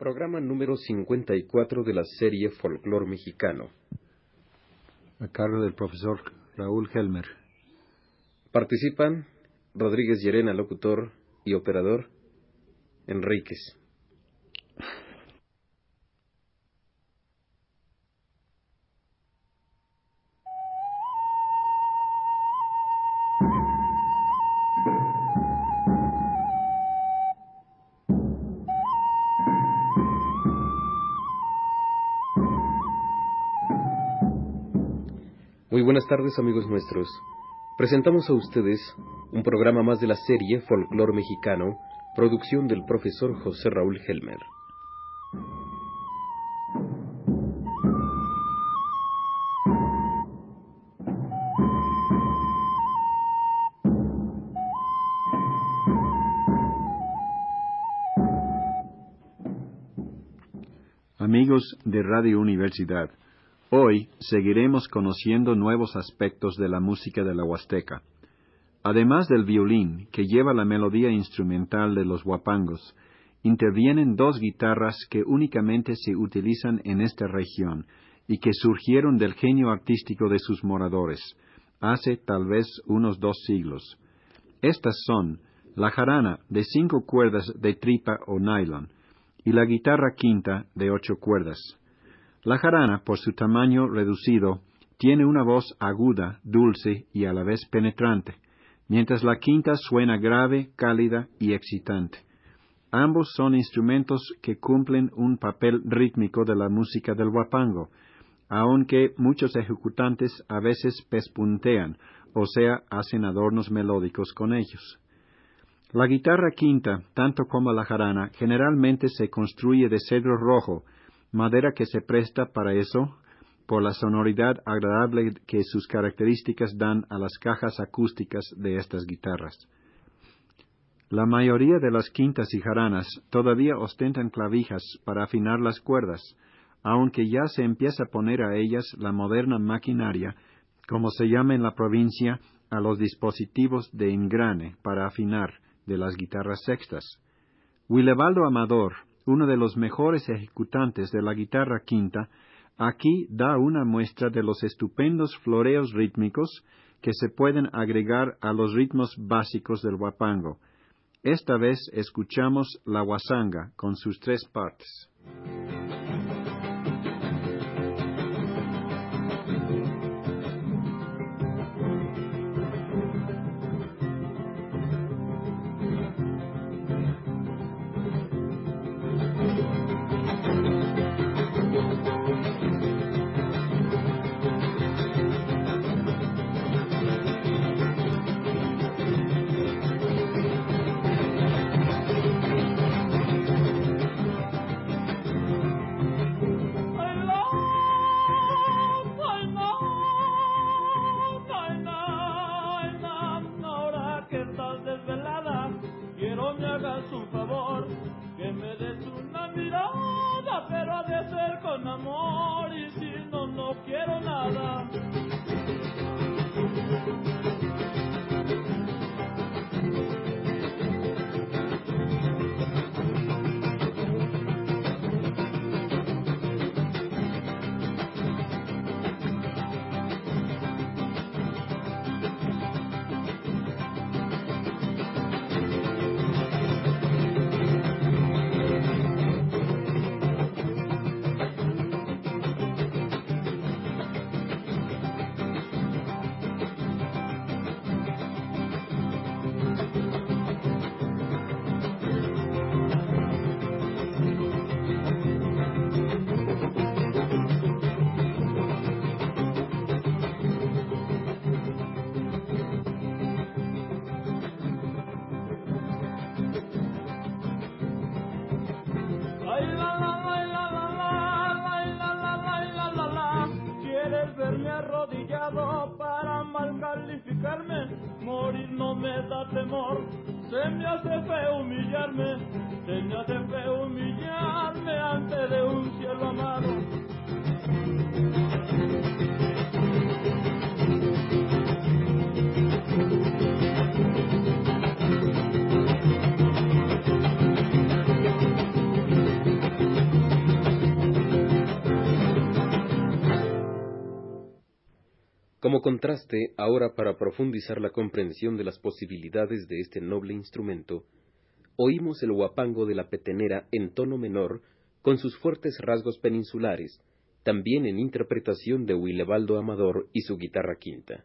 Programa número 54 de la serie Folclor Mexicano. A cargo del profesor Raúl Helmer. Participan Rodríguez Llerena, locutor y operador, Enríquez. Muy buenas tardes amigos nuestros. Presentamos a ustedes un programa más de la serie Folclor Mexicano, producción del profesor José Raúl Helmer. Amigos de Radio Universidad, hoy seguiremos conociendo nuevos aspectos de la música de la Huasteca. Además del violín, que lleva la melodía instrumental de los huapangos, intervienen dos guitarras que únicamente se utilizan en esta región y que surgieron del genio artístico de sus moradores, hace tal vez unos dos siglos. Estas son la jarana de cinco cuerdas de tripa o nylon y la guitarra quinta de ocho cuerdas. La jarana, por su tamaño reducido, tiene una voz aguda, dulce y a la vez penetrante, mientras la quinta suena grave, cálida y excitante. Ambos son instrumentos que cumplen un papel rítmico de la música del huapango, aunque muchos ejecutantes a veces pespuntean, o sea, hacen adornos melódicos con ellos. La guitarra quinta, tanto como la jarana, generalmente se construye de cedro rojo, madera que se presta para eso, por la sonoridad agradable que sus características dan a las cajas acústicas de estas guitarras. La mayoría de las quintas y jaranas todavía ostentan clavijas para afinar las cuerdas, aunque ya se empieza a poner a ellas la moderna maquinaria, como se llama en la provincia a los dispositivos de engrane para afinar de las guitarras sextas. Willebaldo Amador, uno de los mejores ejecutantes de la guitarra quinta, Aquí da una muestra de los estupendos floreos rítmicos que se pueden agregar a los ritmos básicos del huapango. Esta vez escuchamos la huasanga con sus tres partes. se me hace feo humillarme. Como contraste, ahora para profundizar la comprensión de las posibilidades de este noble instrumento, oímos el guapango de la petenera en tono menor, con sus fuertes rasgos peninsulares, también en interpretación de Willebaldo Amador y su guitarra quinta.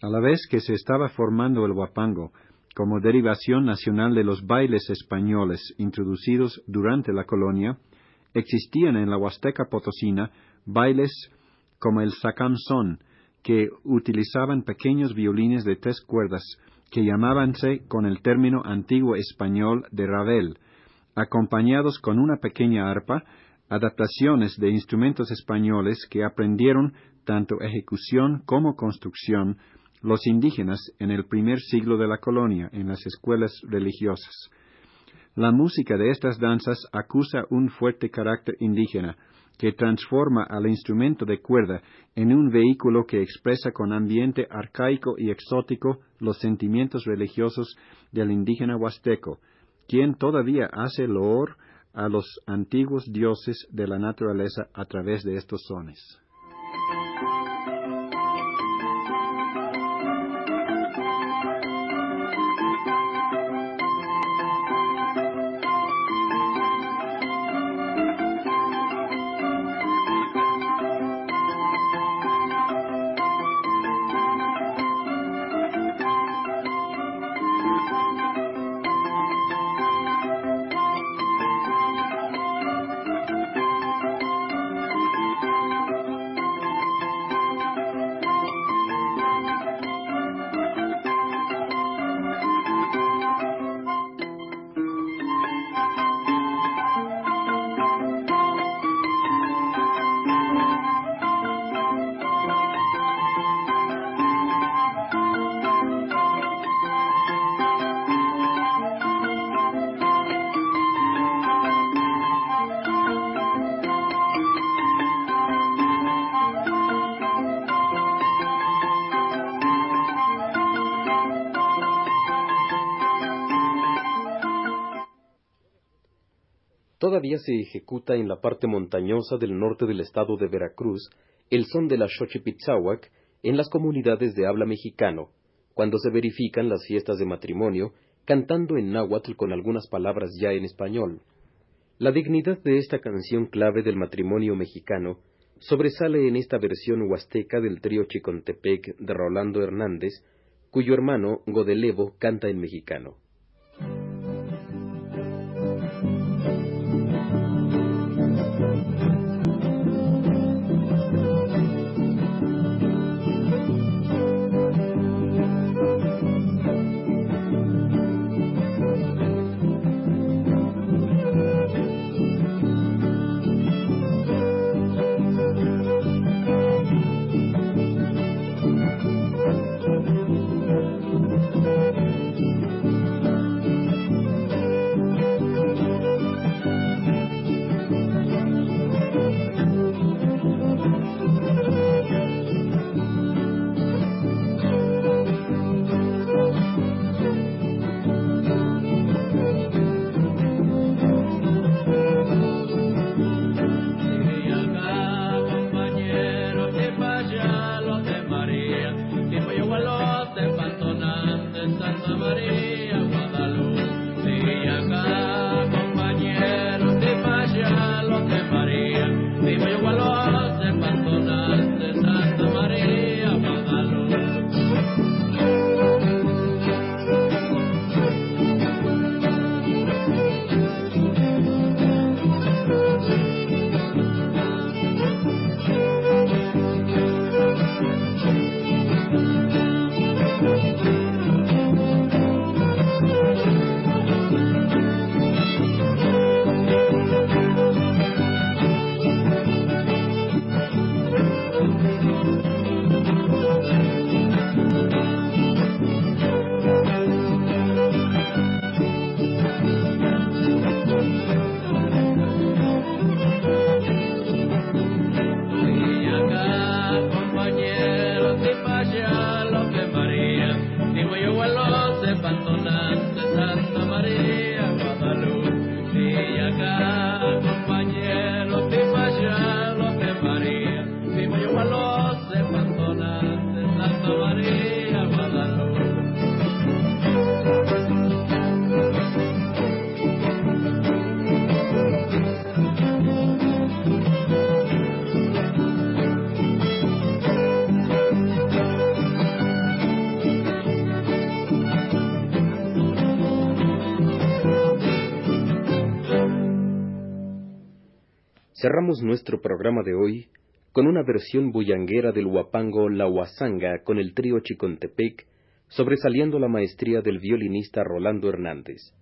la vez que se estaba formando el huapango, como derivación nacional de los bailes españoles introducidos durante la colonia, existían en la Huasteca Potosina bailes como el sacamzón, que utilizaban pequeños violines de tres cuerdas, que llamábanse con el término antiguo español de Ravel, acompañados con una pequeña arpa, adaptaciones de instrumentos españoles que aprendieron tanto ejecución como construcción los indígenas en el primer siglo de la colonia en las escuelas religiosas. La música de estas danzas acusa un fuerte carácter indígena, que transforma al instrumento de cuerda en un vehículo que expresa con ambiente arcaico y exótico los sentimientos religiosos del indígena huasteco, quien todavía hace loor a los antiguos dioses de la naturaleza a través de estos sones. Todavía se ejecuta en la parte montañosa del norte del estado de Veracruz el son de la Xochipitzahuac en las comunidades de habla mexicano, cuando se verifican las fiestas de matrimonio, cantando en náhuatl con algunas palabras ya en español. La dignidad de esta canción clave del matrimonio mexicano sobresale en esta versión huasteca del trío Chicontepec de Rolando Hernández, cuyo hermano Godelevo canta en mexicano. Cerramos nuestro programa de hoy con una versión bullanguera del huapango La Huasanga con el trío Chicontepec, sobresaliendo la maestría del violinista Rolando Hernández.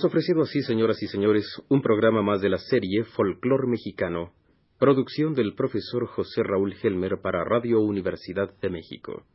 Hemos ofrecido así, señoras y señores, un programa más de la serie Folclor Mexicano, producción del profesor José Raúl Helmer para Radio Universidad de México.